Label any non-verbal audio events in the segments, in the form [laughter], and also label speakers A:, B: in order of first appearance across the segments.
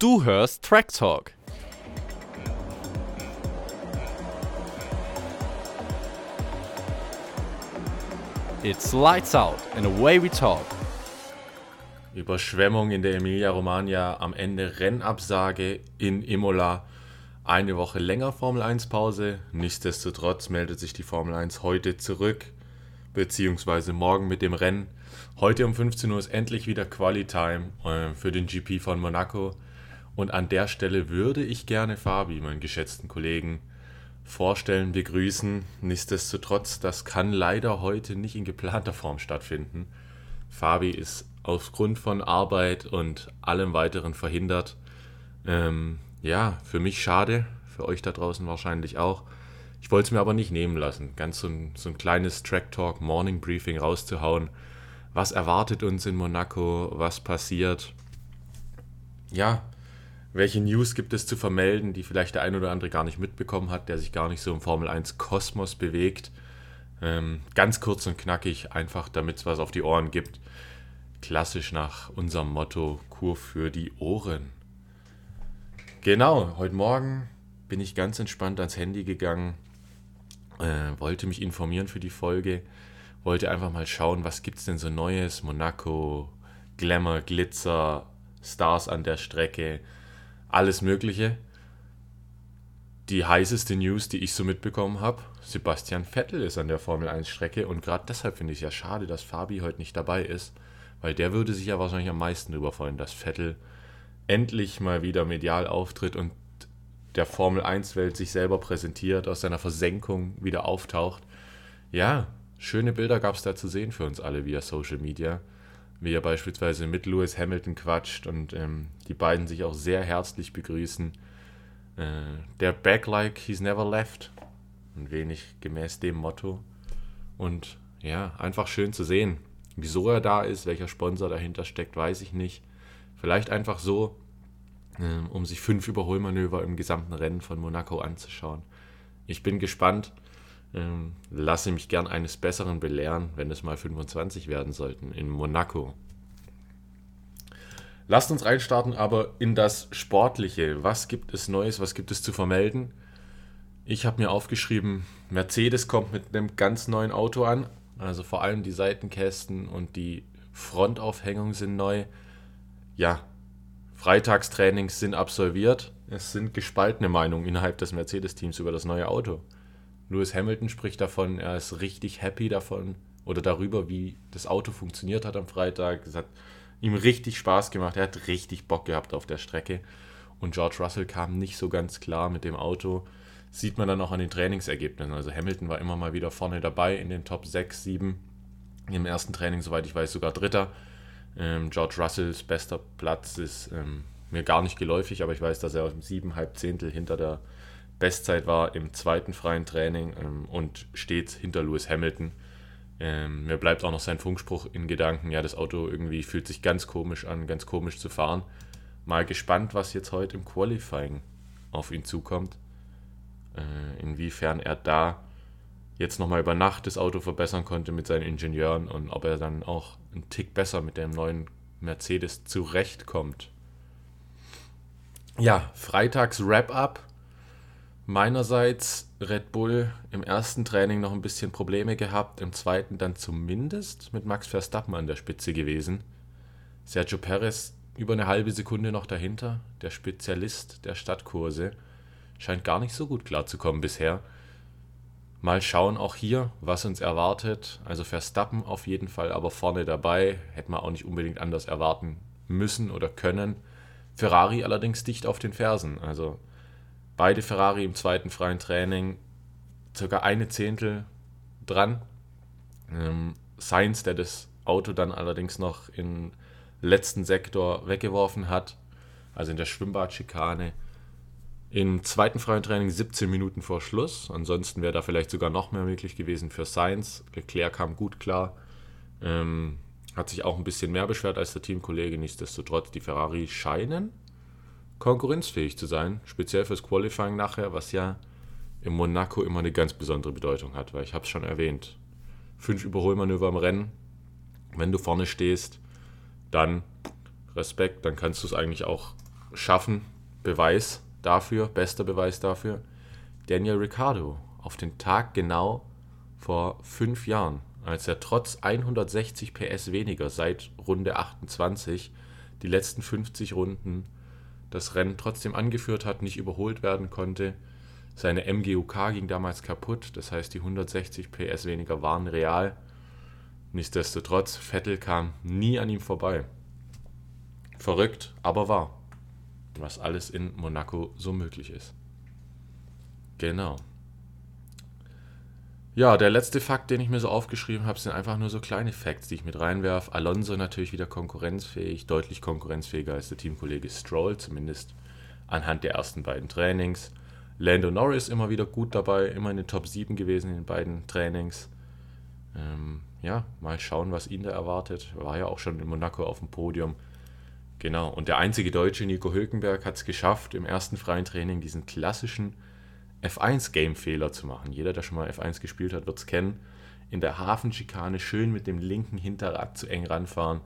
A: Du hörst Track Talk. It's lights out and away we talk.
B: Überschwemmung in der Emilia-Romagna, am Ende Rennabsage in Imola. Eine Woche länger Formel 1 Pause. Nichtsdestotrotz meldet sich die Formel 1 heute zurück, beziehungsweise morgen mit dem Rennen. Heute um 15 Uhr ist endlich wieder Quali-Time äh, für den GP von Monaco. Und an der Stelle würde ich gerne Fabi, meinen geschätzten Kollegen, vorstellen, begrüßen. Nichtsdestotrotz, das kann leider heute nicht in geplanter Form stattfinden. Fabi ist aufgrund von Arbeit und allem weiteren verhindert. Ähm, ja, für mich schade, für euch da draußen wahrscheinlich auch. Ich wollte es mir aber nicht nehmen lassen, ganz so ein, so ein kleines Track Talk Morning Briefing rauszuhauen. Was erwartet uns in Monaco? Was passiert? Ja, welche News gibt es zu vermelden, die vielleicht der ein oder andere gar nicht mitbekommen hat, der sich gar nicht so im Formel 1 Kosmos bewegt? Ähm, ganz kurz und knackig, einfach damit es was auf die Ohren gibt. Klassisch nach unserem Motto Kur für die Ohren. Genau, heute Morgen bin ich ganz entspannt ans Handy gegangen, äh, wollte mich informieren für die Folge, wollte einfach mal schauen, was gibt es denn so Neues, Monaco, Glamour, Glitzer, Stars an der Strecke, alles Mögliche. Die heißeste News, die ich so mitbekommen habe, Sebastian Vettel ist an der Formel 1 Strecke und gerade deshalb finde ich es ja schade, dass Fabi heute nicht dabei ist, weil der würde sich ja wahrscheinlich am meisten darüber freuen, dass Vettel endlich mal wieder medial auftritt und der Formel 1 Welt sich selber präsentiert, aus seiner Versenkung wieder auftaucht. Ja, schöne Bilder gab es da zu sehen für uns alle via Social Media wie er beispielsweise mit Lewis Hamilton quatscht und ähm, die beiden sich auch sehr herzlich begrüßen. Äh, der Back like he's never left. Ein wenig gemäß dem Motto. Und ja, einfach schön zu sehen. Wieso er da ist, welcher Sponsor dahinter steckt, weiß ich nicht. Vielleicht einfach so, äh, um sich fünf Überholmanöver im gesamten Rennen von Monaco anzuschauen. Ich bin gespannt. Ähm, lasse mich gern eines Besseren belehren, wenn es mal 25 werden sollten in Monaco. Lasst uns reinstarten, aber in das Sportliche. Was gibt es Neues? Was gibt es zu vermelden? Ich habe mir aufgeschrieben, Mercedes kommt mit einem ganz neuen Auto an. Also vor allem die Seitenkästen und die Frontaufhängung sind neu. Ja, Freitagstrainings sind absolviert. Es sind gespaltene Meinungen innerhalb des Mercedes-Teams über das neue Auto. Lewis Hamilton spricht davon, er ist richtig happy davon oder darüber, wie das Auto funktioniert hat am Freitag. Es hat ihm richtig Spaß gemacht. Er hat richtig Bock gehabt auf der Strecke. Und George Russell kam nicht so ganz klar mit dem Auto. Sieht man dann auch an den Trainingsergebnissen. Also Hamilton war immer mal wieder vorne dabei in den Top 6, 7. Im ersten Training, soweit ich weiß, sogar Dritter. Ähm, George Russells bester Platz ist ähm, mir gar nicht geläufig, aber ich weiß, dass er siebeneinhalb Zehntel hinter der Bestzeit war im zweiten freien Training ähm, und steht hinter Lewis Hamilton. Ähm, mir bleibt auch noch sein Funkspruch in Gedanken, ja, das Auto irgendwie fühlt sich ganz komisch an, ganz komisch zu fahren. Mal gespannt, was jetzt heute im Qualifying auf ihn zukommt. Äh, inwiefern er da jetzt nochmal über Nacht das Auto verbessern konnte mit seinen Ingenieuren und ob er dann auch einen Tick besser mit dem neuen Mercedes zurechtkommt. Ja, Freitags Wrap-up Meinerseits Red Bull im ersten Training noch ein bisschen Probleme gehabt, im zweiten dann zumindest mit Max Verstappen an der Spitze gewesen. Sergio Perez über eine halbe Sekunde noch dahinter, der Spezialist der Stadtkurse, scheint gar nicht so gut klarzukommen bisher. Mal schauen auch hier, was uns erwartet. Also Verstappen auf jeden Fall aber vorne dabei, hätte man auch nicht unbedingt anders erwarten müssen oder können. Ferrari allerdings dicht auf den Fersen, also Beide Ferrari im zweiten freien Training circa eine Zehntel dran. Ähm, Sainz, der das Auto dann allerdings noch im letzten Sektor weggeworfen hat, also in der Schwimmbadschikane. Im zweiten freien Training 17 Minuten vor Schluss. Ansonsten wäre da vielleicht sogar noch mehr möglich gewesen für Sainz. Leclerc kam gut klar. Ähm, hat sich auch ein bisschen mehr beschwert als der Teamkollege. Nichtsdestotrotz, die Ferrari scheinen konkurrenzfähig zu sein, speziell fürs Qualifying nachher, was ja in Monaco immer eine ganz besondere Bedeutung hat, weil ich habe es schon erwähnt. Fünf Überholmanöver im Rennen, wenn du vorne stehst, dann Respekt, dann kannst du es eigentlich auch schaffen. Beweis dafür, bester Beweis dafür. Daniel Ricciardo auf den Tag genau vor fünf Jahren, als er trotz 160 PS weniger seit Runde 28 die letzten 50 Runden das Rennen trotzdem angeführt hat, nicht überholt werden konnte. Seine MGUK ging damals kaputt, das heißt die 160 PS weniger waren real. Nichtsdestotrotz, Vettel kam nie an ihm vorbei. Verrückt, aber wahr. Was alles in Monaco so möglich ist. Genau. Ja, der letzte Fakt, den ich mir so aufgeschrieben habe, sind einfach nur so kleine Facts, die ich mit reinwerfe. Alonso natürlich wieder konkurrenzfähig, deutlich konkurrenzfähiger als der Teamkollege Stroll, zumindest anhand der ersten beiden Trainings. Lando Norris immer wieder gut dabei, immer in den Top 7 gewesen in den beiden Trainings. Ähm, ja, mal schauen, was ihn da erwartet. War ja auch schon in Monaco auf dem Podium. Genau, und der einzige Deutsche, Nico Hülkenberg, hat es geschafft, im ersten freien Training diesen klassischen F1-Game-Fehler zu machen. Jeder, der schon mal F1 gespielt hat, wird es kennen. In der Hafenschikane schön mit dem linken Hinterrad zu eng ranfahren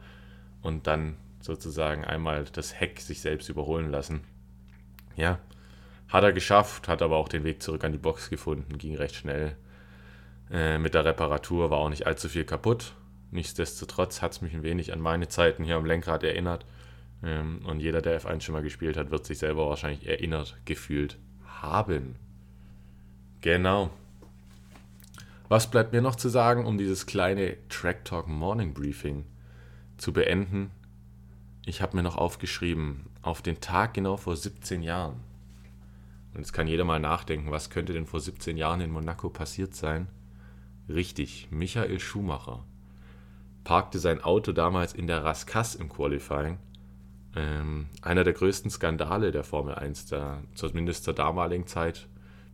B: und dann sozusagen einmal das Heck sich selbst überholen lassen. Ja, hat er geschafft, hat aber auch den Weg zurück an die Box gefunden, ging recht schnell. Äh, mit der Reparatur war auch nicht allzu viel kaputt. Nichtsdestotrotz hat es mich ein wenig an meine Zeiten hier am Lenkrad erinnert. Ähm, und jeder, der F1 schon mal gespielt hat, wird sich selber wahrscheinlich erinnert gefühlt haben. Genau. Was bleibt mir noch zu sagen, um dieses kleine Track Talk Morning Briefing zu beenden? Ich habe mir noch aufgeschrieben, auf den Tag genau vor 17 Jahren. Und jetzt kann jeder mal nachdenken, was könnte denn vor 17 Jahren in Monaco passiert sein? Richtig, Michael Schumacher parkte sein Auto damals in der Rascasse im Qualifying. Ähm, einer der größten Skandale der Formel 1, der, zumindest zur damaligen Zeit,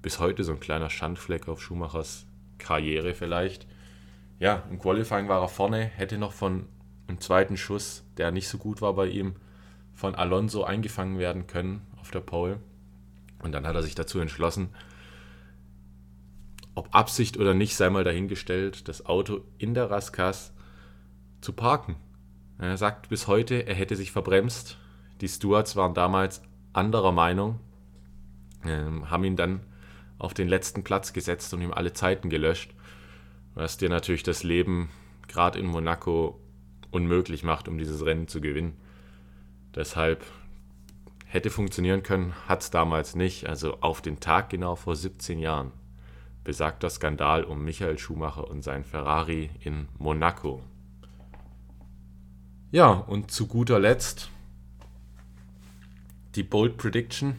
B: bis heute so ein kleiner Schandfleck auf Schumachers Karriere vielleicht. Ja, im Qualifying war er vorne, hätte noch von einem zweiten Schuss, der nicht so gut war bei ihm, von Alonso eingefangen werden können auf der Pole. Und dann hat er sich dazu entschlossen, ob Absicht oder nicht, sei mal dahingestellt, das Auto in der Raskas zu parken. Er sagt bis heute, er hätte sich verbremst. Die Stewards waren damals anderer Meinung, ähm, haben ihn dann auf den letzten Platz gesetzt und ihm alle Zeiten gelöscht, was dir natürlich das Leben gerade in Monaco unmöglich macht, um dieses Rennen zu gewinnen. Deshalb hätte funktionieren können, hat es damals nicht. Also auf den Tag genau vor 17 Jahren besagter Skandal um Michael Schumacher und sein Ferrari in Monaco. Ja, und zu guter Letzt die Bold Prediction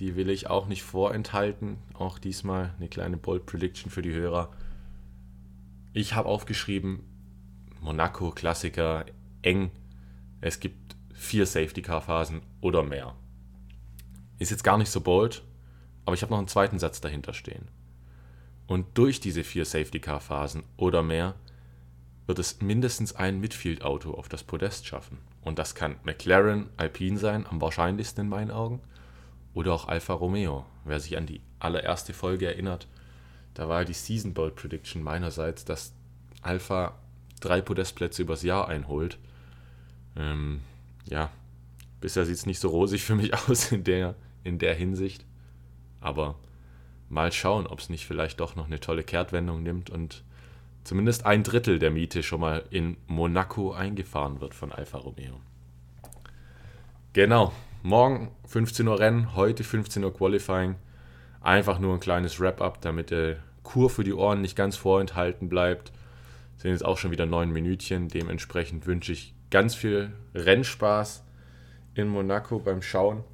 B: die will ich auch nicht vorenthalten. Auch diesmal eine kleine Bold Prediction für die Hörer. Ich habe aufgeschrieben, Monaco Klassiker eng. Es gibt vier Safety Car Phasen oder mehr. Ist jetzt gar nicht so bold, aber ich habe noch einen zweiten Satz dahinter stehen. Und durch diese vier Safety Car Phasen oder mehr wird es mindestens ein Midfield Auto auf das Podest schaffen. Und das kann McLaren, Alpine sein, am wahrscheinlichsten in meinen Augen oder auch Alfa Romeo. Wer sich an die allererste Folge erinnert, da war die Season Bowl Prediction meinerseits, dass Alfa drei Podestplätze übers Jahr einholt. Ähm, ja, bisher sieht es nicht so rosig für mich [laughs] aus in der, in der Hinsicht. Aber mal schauen, ob es nicht vielleicht doch noch eine tolle Kehrtwendung nimmt und zumindest ein Drittel der Miete schon mal in Monaco eingefahren wird von Alfa Romeo. Genau, morgen 15 Uhr Rennen, heute 15 Uhr Qualifying. Einfach nur ein kleines Wrap-up, damit der Kur für die Ohren nicht ganz vorenthalten bleibt. Sind jetzt auch schon wieder neun Minütchen. Dementsprechend wünsche ich ganz viel Rennspaß in Monaco beim Schauen.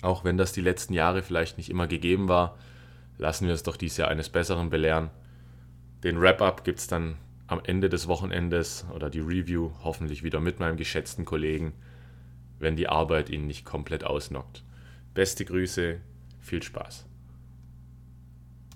B: Auch wenn das die letzten Jahre vielleicht nicht immer gegeben war, lassen wir es doch dieses Jahr eines Besseren belehren. Den Wrap-up gibt es dann am Ende des Wochenendes oder die Review hoffentlich wieder mit meinem geschätzten Kollegen wenn die Arbeit ihn nicht komplett ausnockt. Beste Grüße, viel Spaß.